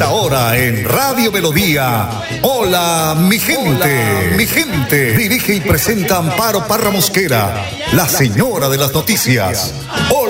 esta hora en Radio Melodía. Hola, mi gente. mi gente. Dirige y presenta Amparo Parra Mosquera, la señora de las noticias. Hola,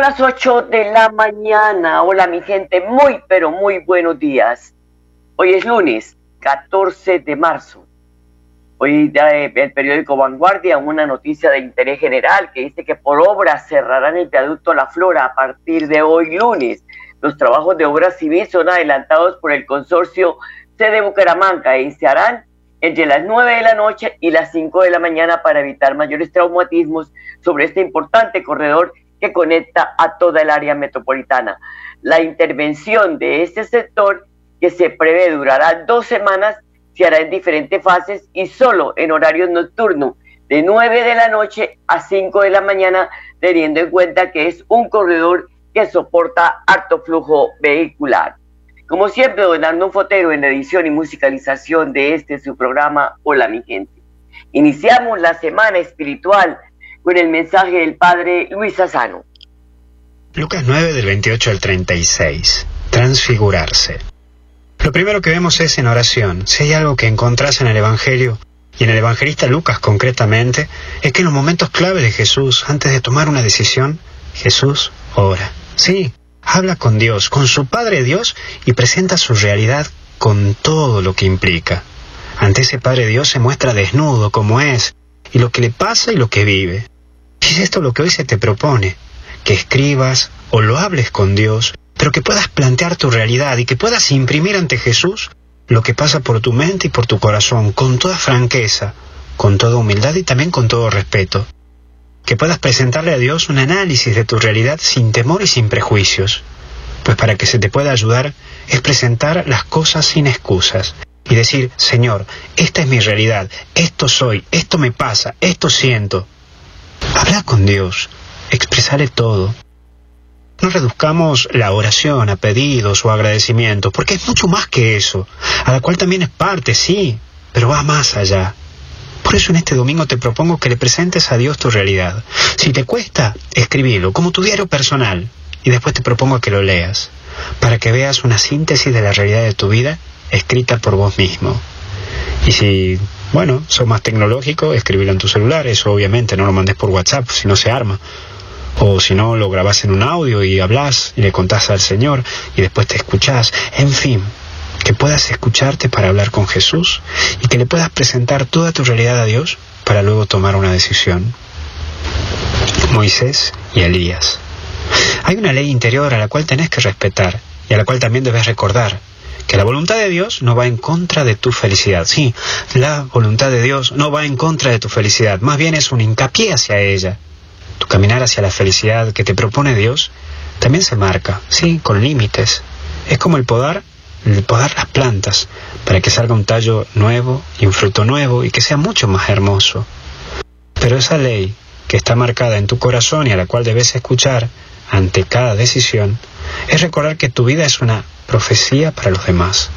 Son las 8 de la mañana. Hola mi gente, muy pero muy buenos días. Hoy es lunes 14 de marzo. Hoy trae el periódico Vanguardia una noticia de interés general que dice que por obra cerrarán el viaducto La Flora a partir de hoy lunes. Los trabajos de obra civil son adelantados por el consorcio C de Bucaramanga se harán entre las 9 de la noche y las 5 de la mañana para evitar mayores traumatismos sobre este importante corredor que conecta a toda el área metropolitana. La intervención de este sector, que se prevé durará dos semanas, se hará en diferentes fases y solo en horarios nocturnos, de 9 de la noche a 5 de la mañana, teniendo en cuenta que es un corredor que soporta alto flujo vehicular. Como siempre, don Arno Fotero en la edición y musicalización de este su programa Hola mi gente. Iniciamos la semana espiritual con el mensaje del Padre Luis Asano. Lucas 9 del 28 al 36. Transfigurarse. Lo primero que vemos es en oración. Si hay algo que encontrás en el Evangelio, y en el evangelista Lucas concretamente, es que en los momentos clave de Jesús, antes de tomar una decisión, Jesús ora. Sí, habla con Dios, con su Padre Dios, y presenta su realidad con todo lo que implica. Ante ese Padre Dios se muestra desnudo como es, y lo que le pasa y lo que vive. Es esto lo que hoy se te propone, que escribas o lo hables con Dios, pero que puedas plantear tu realidad y que puedas imprimir ante Jesús lo que pasa por tu mente y por tu corazón, con toda franqueza, con toda humildad y también con todo respeto. Que puedas presentarle a Dios un análisis de tu realidad sin temor y sin prejuicios. Pues para que se te pueda ayudar es presentar las cosas sin excusas y decir, Señor, esta es mi realidad, esto soy, esto me pasa, esto siento. Habla con Dios, expresale todo. No reduzcamos la oración a pedidos o agradecimientos, porque es mucho más que eso, a la cual también es parte, sí, pero va más allá. Por eso en este domingo te propongo que le presentes a Dios tu realidad. Si te cuesta, escribilo como tu diario personal y después te propongo que lo leas, para que veas una síntesis de la realidad de tu vida escrita por vos mismo. Y si, bueno, sos más tecnológico, escribilo en tu celular, eso obviamente no lo mandes por WhatsApp, si no se arma. O si no, lo grabás en un audio y hablas y le contás al Señor y después te escuchás. En fin, que puedas escucharte para hablar con Jesús y que le puedas presentar toda tu realidad a Dios para luego tomar una decisión. Moisés y Elías. Hay una ley interior a la cual tenés que respetar y a la cual también debes recordar que la voluntad de Dios no va en contra de tu felicidad. Sí, la voluntad de Dios no va en contra de tu felicidad, más bien es un hincapié hacia ella. Tu caminar hacia la felicidad que te propone Dios también se marca, sí, con límites. Es como el podar, el podar las plantas para que salga un tallo nuevo y un fruto nuevo y que sea mucho más hermoso. Pero esa ley que está marcada en tu corazón y a la cual debes escuchar ante cada decisión, es recordar que tu vida es una profecía para los demás.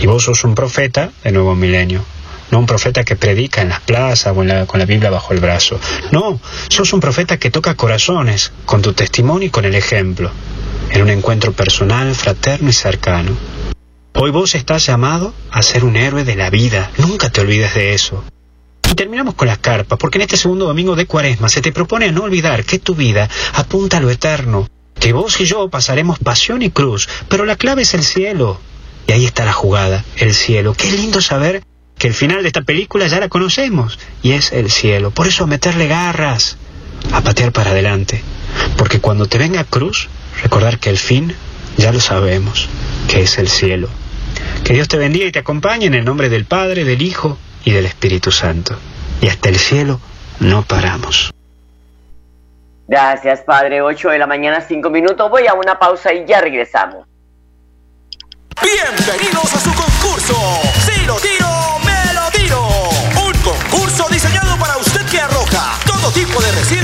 Y vos sos un profeta de nuevo milenio. No un profeta que predica en las plazas o en la- con la Biblia bajo el brazo. No, sos un profeta que toca corazones con tu testimonio y con el ejemplo. En un encuentro personal, fraterno y cercano. Hoy vos estás llamado a ser un héroe de la vida. Nunca te olvides de eso. Y terminamos con las carpas, porque en este segundo domingo de Cuaresma se te propone a no olvidar que tu vida apunta a lo eterno, que vos y yo pasaremos pasión y cruz, pero la clave es el cielo. Y ahí está la jugada, el cielo. Qué lindo saber que el final de esta película ya la conocemos, y es el cielo. Por eso meterle garras, a patear para adelante, porque cuando te venga cruz, recordar que el fin ya lo sabemos, que es el cielo. Que Dios te bendiga y te acompañe en el nombre del Padre, del Hijo y del Espíritu Santo. y hasta el cielo no paramos. Gracias, padre. 8 de la mañana, 5 minutos. Voy a una pausa y ya regresamos. Bienvenidos a su concurso. Si lo tiro, me lo tiro. Un concurso diseñado para usted que arroja todo tipo de residuos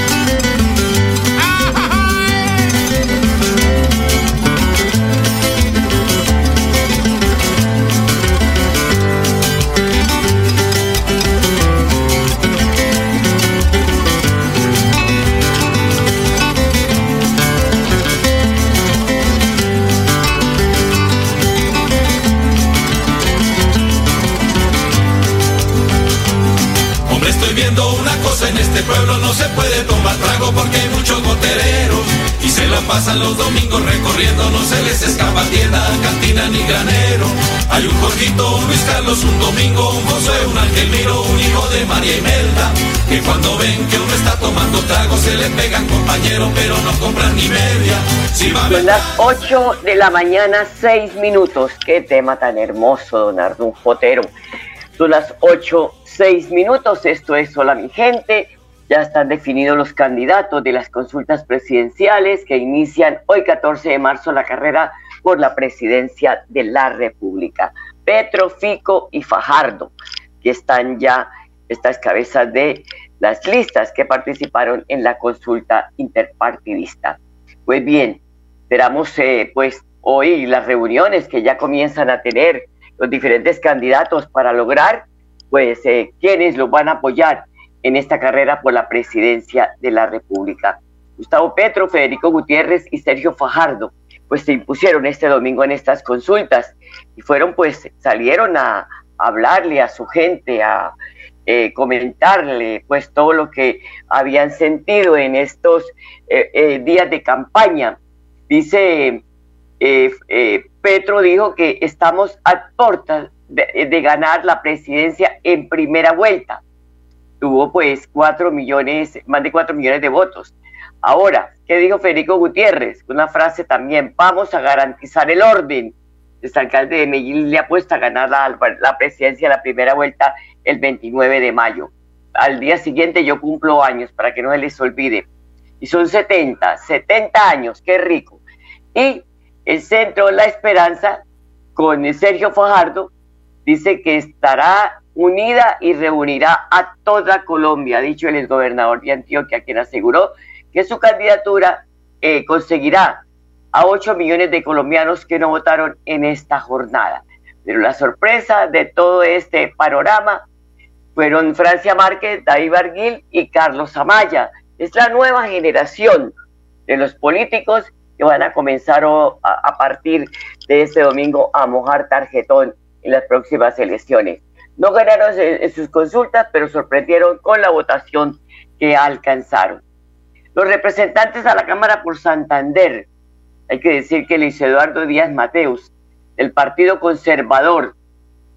Pasan los domingos recorriendo, no se les escapa tienda, cantina ni granero. Hay un Jorgito, un Luis Carlos, un Domingo, un José, un Ángel Miro, un hijo de María Imelda, que cuando ven que uno está tomando trago se le pegan compañero, pero no compran ni media. Si Son las 8 de la mañana, 6 minutos. Qué tema tan hermoso, don Arnulfo Fotero. Son las 8, 6 minutos. Esto es Hola mi gente. Ya están definidos los candidatos de las consultas presidenciales que inician hoy 14 de marzo la carrera por la presidencia de la República. Petro, Fico y Fajardo, que están ya estas cabezas de las listas que participaron en la consulta interpartidista. Pues bien, esperamos eh, pues hoy las reuniones que ya comienzan a tener los diferentes candidatos para lograr, pues, eh, quienes los van a apoyar en esta carrera por la presidencia de la República. Gustavo Petro, Federico Gutiérrez y Sergio Fajardo, pues se impusieron este domingo en estas consultas y fueron, pues, salieron a hablarle a su gente, a eh, comentarle, pues, todo lo que habían sentido en estos eh, días de campaña. Dice Petro dijo que estamos a portas de, ganar la presidencia en primera vuelta. Tuvo pues cuatro millones, más de cuatro millones de votos. Ahora, ¿qué dijo Federico Gutiérrez? Una frase también, vamos a garantizar el orden. El alcalde de Medellín le apuesta a ganar la, la presidencia en la primera vuelta el 29 de mayo. Al día siguiente yo cumplo años, para que no se les olvide. Y son 70, 70 años, qué rico. Y el Centro La Esperanza, con Sergio Fajardo, dice que estará unida y reunirá a toda Colombia, ha dicho el exgobernador de Antioquia, quien aseguró que su candidatura eh, conseguirá a 8 millones de colombianos que no votaron en esta jornada. Pero la sorpresa de todo este panorama fueron Francia Márquez, David Barguil y Carlos Amaya. Es la nueva generación de los políticos que van a comenzar a, partir de este domingo a mojar tarjetón en las próximas elecciones. No ganaron en, sus consultas, pero sorprendieron con la votación que alcanzaron. Los representantes a la Cámara por Santander, hay que decir que Luis Eduardo Díaz Mateus, del Partido Conservador,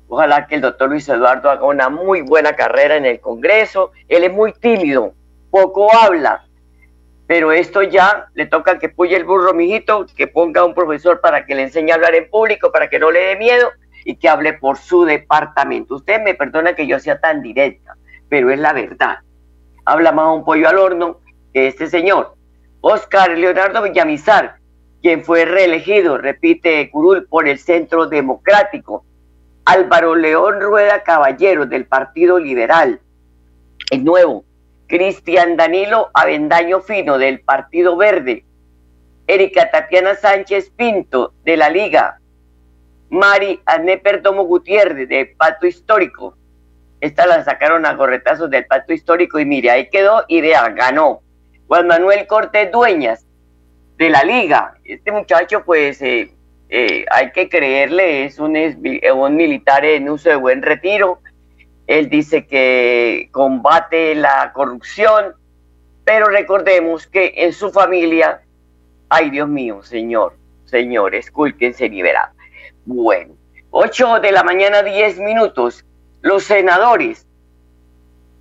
ojalá que el doctor Luis Eduardo haga una muy buena carrera en el Congreso, él es muy tímido, poco habla, pero esto ya le toca que puye el burro, mijito, que ponga un profesor para que le enseñe a hablar en público, para que no le dé miedo y que hable por su departamento. Usted me perdona que yo sea tan directa, pero es la verdad. Habla más un pollo al horno que este señor. Oscar Leonardo Villamizar, quien fue reelegido, repite Curul, por el Centro Democrático. Álvaro León Rueda Caballero, del Partido Liberal. El nuevo, Cristian Danilo Avendaño Fino del Partido Verde, Erika Tatiana Sánchez Pinto de la Liga, Mari Ané Perdomo Gutiérrez de Pacto Histórico. Esta la sacaron a gorretazos del Pacto Histórico y mire, ahí quedó y vea, ganó. Juan Manuel Cortés Dueñas de la Liga. Este muchacho pues eh, eh, hay que creerle, es un, es un militar en uso de buen retiro él dice que combate la corrupción, pero recordemos que en su familia, ay Dios mío, Señor, señor, escúlquense verá. Bueno, 8 de la mañana, 10 minutos. Los senadores,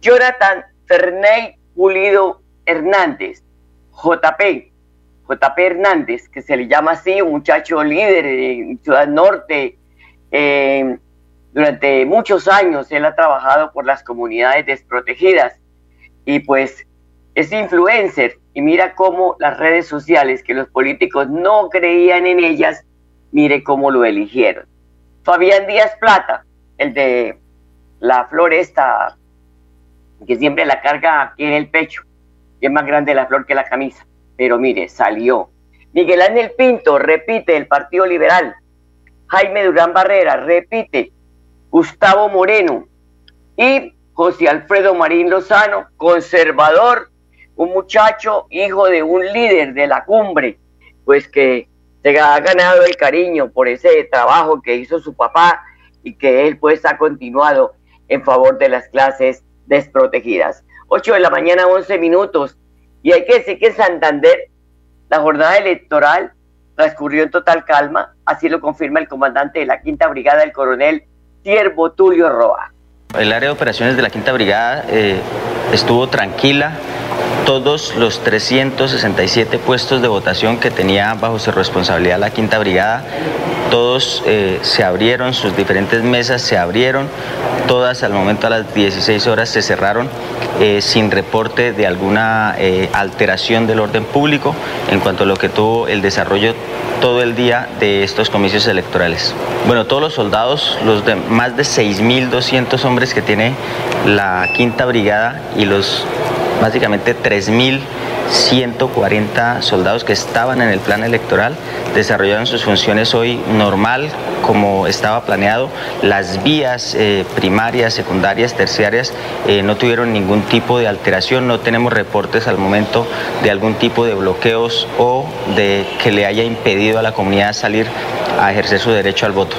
Jonathan Ferney Pulido Hernández, JP, JP Hernández, que se le llama así, un muchacho líder en Ciudad Norte. eh, durante muchos años él ha trabajado por las comunidades desprotegidas y pues es influencer y mira cómo las redes sociales que los políticos no creían en ellas, mire cómo lo eligieron. Fabián Díaz Plata, el de la flor esta, que siempre la carga aquí en el pecho, que es más grande la flor que la camisa, pero mire, salió. Miguel Ángel Pinto repite el Partido Liberal. Jaime Durán Barrera repite. Gustavo Moreno y José Alfredo Marín Lozano, conservador, un muchacho, hijo de un líder de la cumbre, pues que se ha ganado el cariño por ese trabajo que hizo su papá y que él pues ha continuado en favor de las clases desprotegidas. 8 de la mañana, 11 minutos. Y hay que decir que en Santander la jornada electoral transcurrió en total calma, así lo confirma el comandante de la Quinta Brigada, el coronel Siervo Tulio Roa. El área de operaciones de la Quinta Brigada eh, estuvo tranquila. Todos los 367 puestos de votación que tenía bajo su responsabilidad la Quinta Brigada, todos eh, se abrieron, sus diferentes mesas se abrieron, todas al momento a las 16 horas se cerraron eh, sin reporte de alguna eh, alteración del orden público en cuanto a lo que tuvo el desarrollo todo el día de estos comicios electorales. Bueno, todos los soldados, los de más de 6.200 hombres que tiene la Quinta Brigada y los básicamente 3.140 soldados que estaban en el plan electoral desarrollaron sus funciones hoy normal como estaba planeado. Las vías eh, primarias, secundarias, terciarias eh, no tuvieron ningún tipo de alteración, no tenemos reportes al momento de algún tipo de bloqueos o de que le haya impedido a la comunidad salir a ejercer su derecho al voto.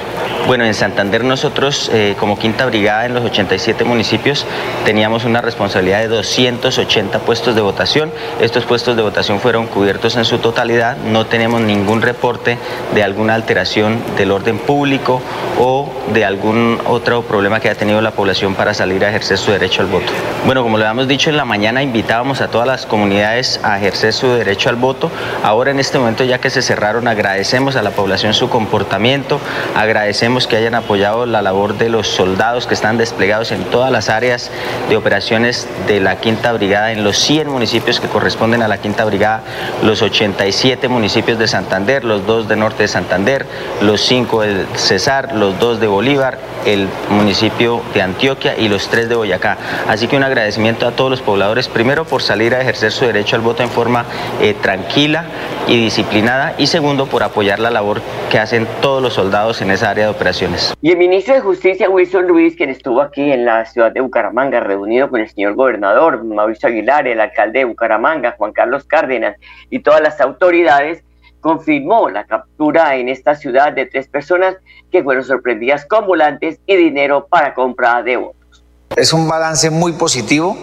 Bueno, en Santander nosotros eh, como Quinta Brigada en los 87 municipios teníamos una responsabilidad de 280 puestos de votación. Estos puestos de votación fueron cubiertos en su totalidad. No tenemos ningún reporte de alguna alteración del orden público o de algún otro problema que haya tenido la población para salir a ejercer su derecho al voto. Bueno, como lo habíamos dicho en la mañana, invitábamos a todas las comunidades a ejercer su derecho al voto. Ahora en este momento ya que se cerraron, agradecemos a la población su comportamiento, agradecemos que hayan apoyado la labor de los soldados que están desplegados en todas las áreas de operaciones de la Quinta Brigada, en los 100 municipios que corresponden a la Quinta Brigada, los 87 municipios de Santander, los dos de Norte de Santander, los 5 del Cesar, los dos de Bolívar, el municipio de Antioquia y los tres de Boyacá. Así que un agradecimiento a todos los pobladores, primero por salir a ejercer su derecho al voto en forma eh, tranquila y disciplinada y segundo por apoyar la labor que hacen todos los soldados en esa área de operaciones. Y el ministro de Justicia, Wilson Ruiz, quien estuvo aquí en la ciudad de Bucaramanga, reunido con el señor gobernador Mauricio Aguilar, el alcalde de Bucaramanga, Juan Carlos Cárdenas y todas las autoridades, confirmó la captura en esta ciudad de tres personas que fueron sorprendidas con volantes y dinero para compra de votos. Es un balance muy positivo.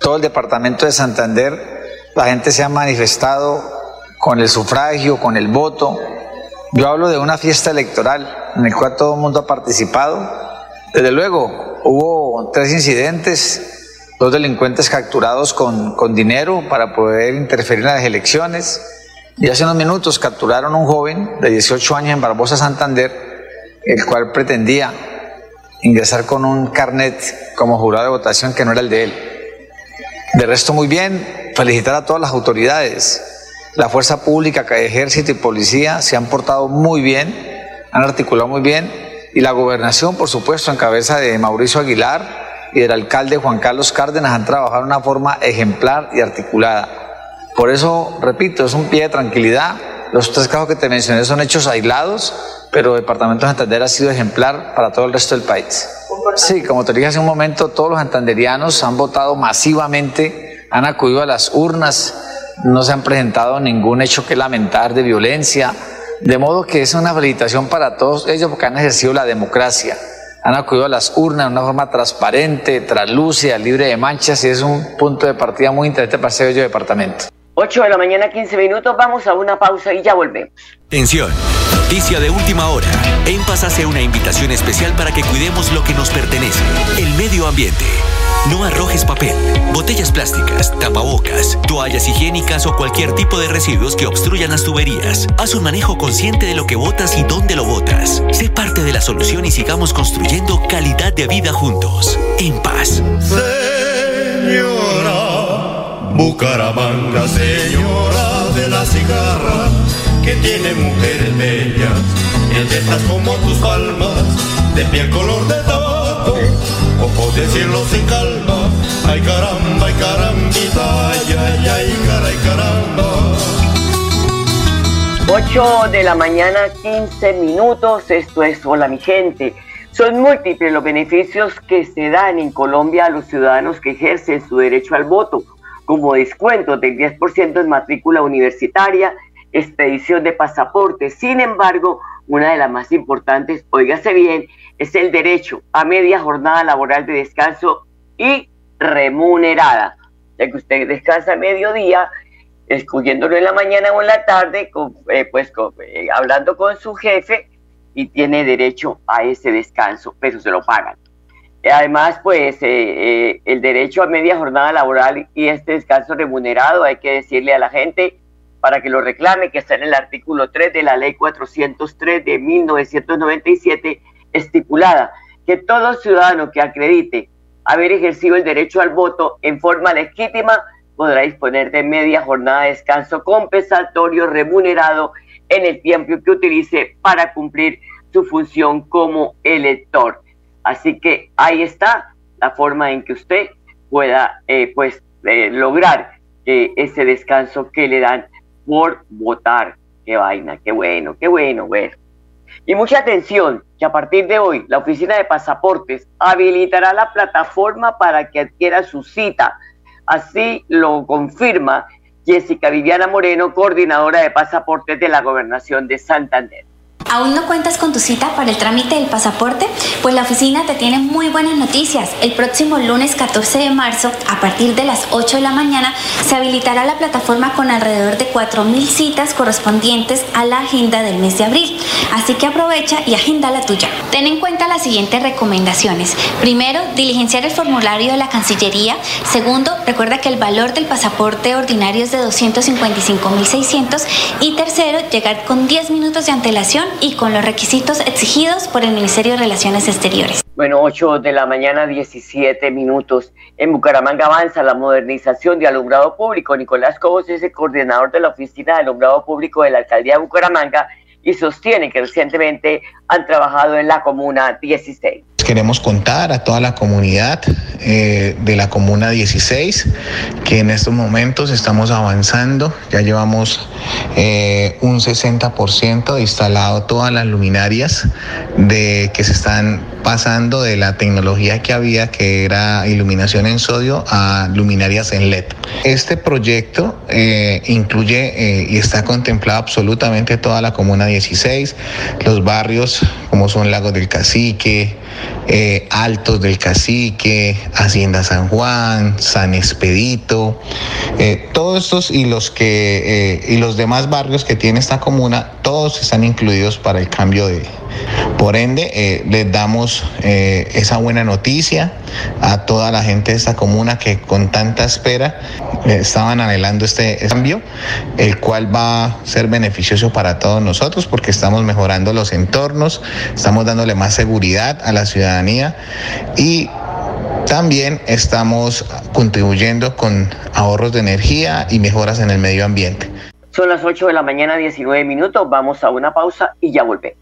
Todo el departamento de Santander, la gente se ha manifestado con el sufragio, con el voto. Yo hablo de una fiesta electoral en la cual todo el mundo ha participado. Desde luego, hubo tres incidentes, dos delincuentes capturados con, con dinero para poder interferir en las elecciones. Y hace unos minutos capturaron a un joven de 18 años en Barbosa, Santander, el cual pretendía ingresar con un carnet como jurado de votación que no era el de él. De resto, muy bien, felicitar a todas las autoridades. La fuerza pública, ejército y policía se han portado muy bien, han articulado muy bien, y la gobernación, por supuesto, en cabeza de Mauricio Aguilar y del alcalde Juan Carlos Cárdenas, han trabajado de una forma ejemplar y articulada. Por eso, repito, es un pie de tranquilidad. Los tres casos que te mencioné son hechos aislados, pero el Departamento de Santander ha sido ejemplar para todo el resto del país. Sí, como te dije hace un momento, todos los santanderianos han votado masivamente, han acudido a las urnas, no se han presentado ningún hecho que lamentar de violencia, de modo que es una felicitación para todos ellos porque han ejercido la democracia, han acudido a las urnas de una forma transparente, translúcida, libre de manchas y es un punto de partida muy interesante para ese bello departamento. 8 de la mañana, 15 minutos. Vamos a una pausa y ya volvemos. Atención, noticia de última hora. En Paz hace una invitación especial para que cuidemos lo que nos pertenece, el medio ambiente. No arrojes papel, botellas plásticas, tapabocas, toallas higiénicas o cualquier tipo de residuos que obstruyan las tuberías. Haz un manejo consciente de lo que botas y dónde lo botas. Sé parte de la solución y sigamos construyendo calidad de vida juntos. En paz. Señora, Bucaramanga, señora de la cigarra, que tiene mujeres bellas, en tetas como tus palmas, de piel color de tabaco, ojos de cielo sin calma, ay caramba, ay carambita, ay, ay, ay, caray, caramba. 8 de la mañana, 15 minutos. Esto es Hola mi gente. Son múltiples los beneficios que se dan en Colombia a los ciudadanos que ejercen su derecho al voto, como descuentos del 10% en matrícula universitaria, expedición de pasaportes. Sin embargo, una de las más importantes, óigase bien, es el derecho a media jornada laboral de descanso y remunerada. Ya que usted descansa mediodía, escogiéndolo en la mañana o en la tarde, eh, pues eh, hablando con su jefe y tiene derecho a ese descanso, pero se lo pagan. Además, pues eh, eh, el derecho a media jornada laboral y este descanso remunerado, hay que decirle a la gente para que lo reclame, que está en el artículo 3 de la ley 403 de 1997, estipulada que todo ciudadano que acredite haber ejercido el derecho al voto en forma legítima podrá disponer de media jornada de descanso compensatorio remunerado en el tiempo que utilice para cumplir su función como elector. Así que ahí está la forma en que usted pueda eh, pues eh, lograr eh, ese descanso que le dan por votar. Qué vaina, qué bueno, qué bueno, bueno. Y mucha atención, que a partir de hoy la Oficina de Pasaportes habilitará la plataforma para que adquiera su cita. Así lo confirma Jessica Viviana Moreno, coordinadora de pasaportes de la Gobernación de Santander. ¿Aún no cuentas con tu cita para el trámite del pasaporte? Pues la oficina te tiene muy buenas noticias. El próximo lunes 14 de marzo, a partir de las 8 de la mañana, se habilitará la plataforma con alrededor de 4.000 citas correspondientes a la agenda del mes de abril. Así que aprovecha y agenda la tuya. Ten en cuenta las siguientes recomendaciones. Primero, diligenciar el formulario de la Cancillería. Segundo, recuerda que el valor del pasaporte ordinario es de 255.600. Y tercero, llegar con 10 minutos de antelación y con los requisitos exigidos por el Ministerio de Relaciones Exteriores. Bueno, 8 de la mañana, 17 minutos. En Bucaramanga avanza la modernización de alumbrado público. Nicolás Cobos es el coordinador de la Oficina de Alumbrado Público de la Alcaldía de Bucaramanga y sostiene que recientemente han trabajado en la Comuna 16. Queremos contar a toda la comunidad eh, de la Comuna 16 que en estos momentos estamos avanzando, ya llevamos eh, un 60% de instalado todas las luminarias de que se están pasando de la tecnología que había, que era iluminación en sodio, a luminarias en LED. Este proyecto eh, incluye y está contemplado absolutamente toda la Comuna 16, los barrios como son Lagos del Cacique, eh, Altos del Cacique, Hacienda San Juan, San Expedito, eh, todos estos y los que eh, y los demás barrios que tiene esta comuna, todos están incluidos para el cambio de. Por ende, les damos esa buena noticia a toda la gente de esta comuna que con tanta espera estaban anhelando este cambio, el cual va a ser beneficioso para todos nosotros porque estamos mejorando los entornos, estamos dándole más seguridad a la y también estamos contribuyendo con ahorros de energía y mejoras en el medio ambiente. Son las 8 de la mañana, 19 minutos. Vamos a una pausa y ya volvemos.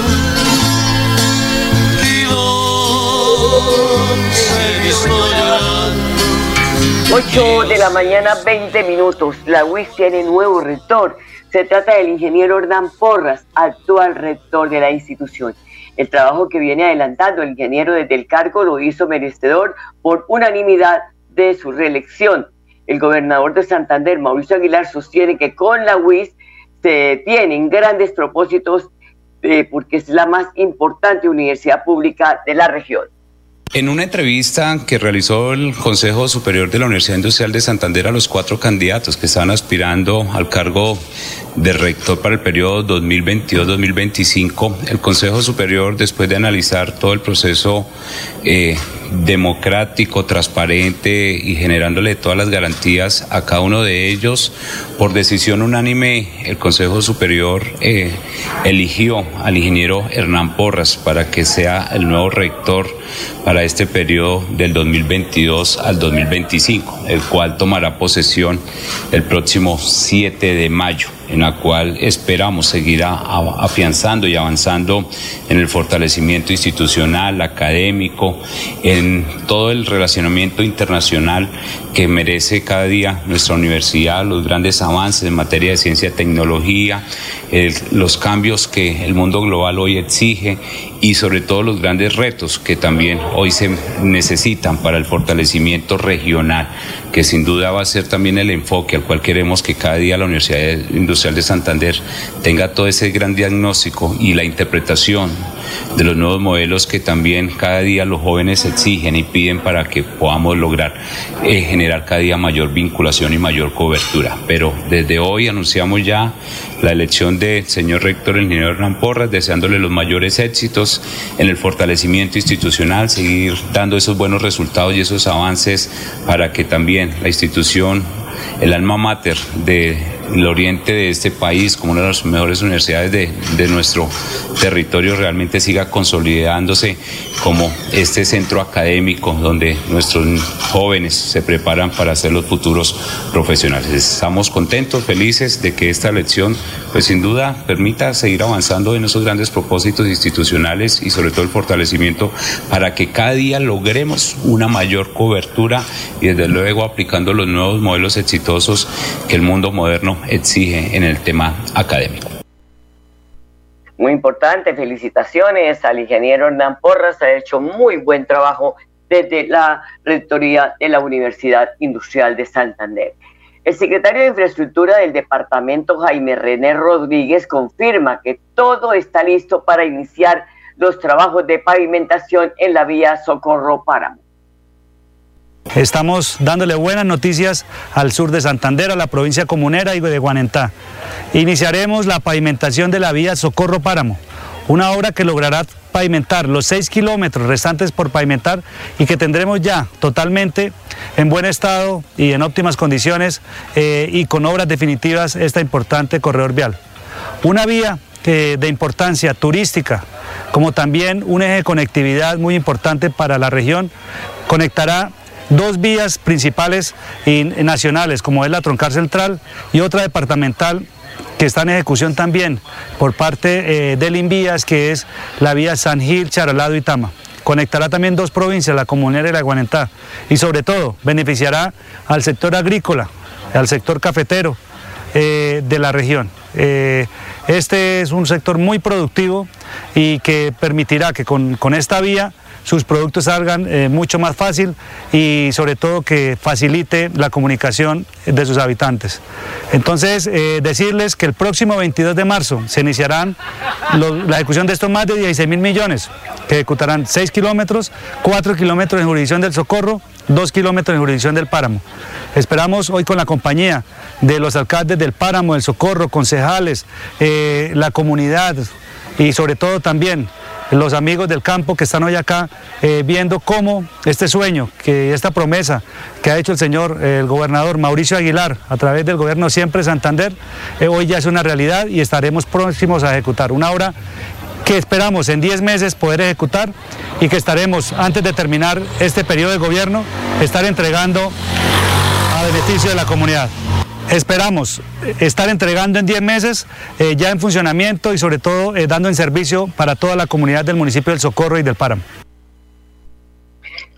Visto llorando. 8 de la mañana, 20 minutos. La UIS tiene nuevo rector. Se trata del ingeniero Hernán Porras, actual rector de la institución. El trabajo que viene adelantando el ingeniero desde el cargo lo hizo merecedor por unanimidad de su reelección. El gobernador de Santander, Mauricio Aguilar, sostiene que con la UIS se tienen grandes propósitos eh, porque es la más importante universidad pública de la región. En una entrevista que realizó el Consejo Superior de la Universidad Industrial de Santander a los cuatro candidatos que estaban aspirando al cargo de rector para el periodo 2022-2025, el Consejo Superior, después de analizar todo el proceso eh, democrático, transparente y generándole todas las garantías a cada uno de ellos, por decisión unánime, el Consejo Superior eh, eligió al ingeniero Hernán Porras para que sea el nuevo rector para este periodo del 2022 al 2025, el cual tomará posesión el próximo 7 de mayo en la cual esperamos seguir afianzando y avanzando en el fortalecimiento institucional, académico, en todo el relacionamiento internacional que merece cada día nuestra universidad, los grandes avances en materia de ciencia y tecnología, los cambios que el mundo global hoy exige y sobre todo los grandes retos que también hoy se necesitan para el fortalecimiento regional, que sin duda va a ser también el enfoque al cual queremos que cada día la Universidad Industrial de Santander tenga todo ese gran diagnóstico y la interpretación de los nuevos modelos que también cada día los jóvenes exigen y piden para que podamos lograr eh, generar cada día mayor vinculación y mayor cobertura. Pero desde hoy anunciamos ya la elección del señor rector, el ingeniero Hernán Porras, deseándole los mayores éxitos en el fortalecimiento institucional, seguir dando esos buenos resultados y esos avances para que también la institución, el alma mater del oriente de este país, como una de las mejores universidades de, nuestro territorio, realmente siga consolidándose como este centro académico donde nuestros jóvenes se preparan para ser los futuros profesionales. Estamos contentos, felices de que esta elección, pues sin duda, permita seguir avanzando en esos grandes propósitos institucionales y sobre todo el fortalecimiento para que cada día logremos una mayor cobertura y desde luego aplicando los nuevos modelos exitosos que el mundo moderno exige en el tema académico. Muy importante, felicitaciones al ingeniero Hernán Porras, ha hecho muy buen trabajo desde la Rectoría de la Universidad Industrial de Santander. El secretario de Infraestructura del departamento, Jaime René Rodríguez, confirma que todo está listo para iniciar los trabajos de pavimentación en la vía Socorro Páramo. Estamos dándole buenas noticias al sur de Santander, a la provincia comunera y de Guanentá. Iniciaremos la pavimentación de la vía Socorro Páramo, una obra que logrará pavimentar los seis kilómetros restantes por pavimentar y que tendremos ya totalmente en buen estado y en óptimas condiciones eh, y con obras definitivas esta importante corredor vial. Una vía que de importancia turística, como también un eje de conectividad muy importante para la región, conectará dos vías principales y nacionales, como es la troncal central y otra departamental que está en ejecución también por parte eh, del Invías, que es la vía San Gil, Charalado y Tama. Conectará también dos provincias, la Comunera y la Guanentá, y sobre todo beneficiará al sector agrícola, al sector cafetero eh, de la región. Eh, este es un sector muy productivo y que permitirá que con, con esta vía sus productos salgan eh, mucho más fácil y sobre todo que facilite la comunicación de sus habitantes. Entonces, eh, decirles que el próximo 22 de marzo se iniciarán la ejecución de estos más de 16 mil millones, que ejecutarán 6 kilómetros, 4 kilómetros en jurisdicción del Socorro dos kilómetros en jurisdicción del páramo. Esperamos hoy con la compañía de los alcaldes del páramo, del Socorro, concejales, eh, la comunidad y sobre todo también los amigos del campo que están hoy acá eh, viendo cómo este sueño, que esta promesa que ha hecho el señor, el gobernador Mauricio Aguilar a través del gobierno Siempre Santander, eh, hoy ya es una realidad y estaremos próximos a ejecutar. Una obra que esperamos en 10 meses poder ejecutar y que estaremos, antes de terminar este periodo de gobierno, estar entregando a beneficio de la comunidad. Esperamos estar entregando en 10 meses eh, ya en funcionamiento y sobre todo eh, dando en servicio para toda la comunidad del municipio del Socorro y del Páramo.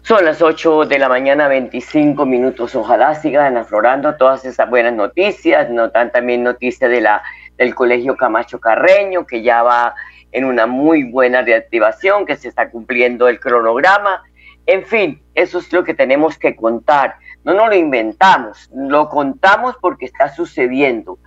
Son las 8 de la mañana, 25 minutos. Ojalá sigan aflorando todas esas buenas noticias. Notan también noticias de la, del Colegio Camacho Carreño, que ya va en una muy buena reactivación, que se está cumpliendo el cronograma. En fin, eso es lo que tenemos que contar. No nos lo inventamos, lo contamos porque está sucediendo.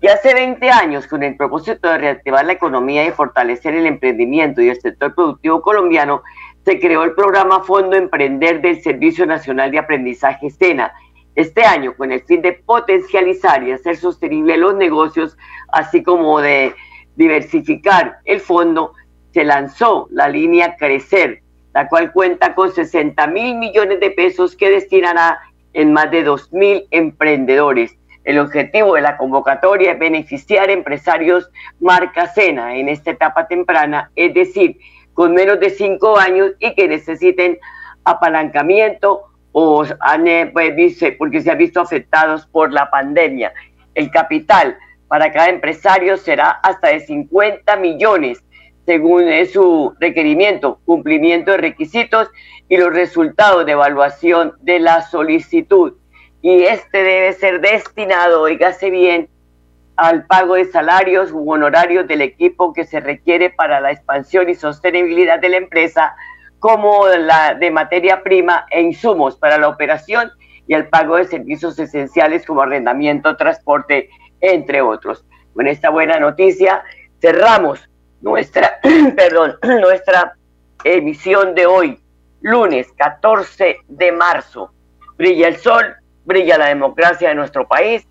Y hace 20 años, con el propósito de reactivar la economía y fortalecer el emprendimiento y el sector productivo colombiano, se creó el programa Fondo Emprender del Servicio Nacional de Aprendizaje SENA. Este año, con el fin de potencializar y hacer sostenible los negocios, así como de diversificar el fondo, se lanzó la línea Crecer, la cual cuenta con 60 mil millones de pesos que destinará en más de 2 mil emprendedores. El objetivo de la convocatoria es beneficiar empresarios marca Cena en esta etapa temprana, es decir, con menos de 5 años y que necesiten apalancamiento o han, eh, pues, porque se han visto afectados por la pandemia. El capital para cada empresario será hasta de 50 millones según su requerimiento, cumplimiento de requisitos y los resultados de evaluación de la solicitud. Y este debe ser destinado, oígase bien, al pago de salarios u honorarios del equipo que se requiere para la expansión y sostenibilidad de la empresa, como la de materia prima e insumos para la operación y al pago de servicios esenciales como arrendamiento, transporte, entre otros. Con esta buena noticia cerramos nuestra, perdón, nuestra emisión de hoy, lunes 14 de marzo. Brilla el sol, brilla la democracia de nuestro país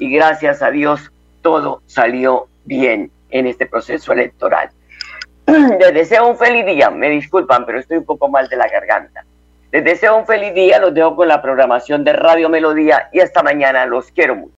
y gracias a Dios todo salió bien en este proceso electoral. Les deseo un feliz día, me disculpan, pero estoy un poco mal de la garganta. Les deseo un feliz día, los dejo con la programación de Radio Melodía y hasta mañana, los quiero mucho.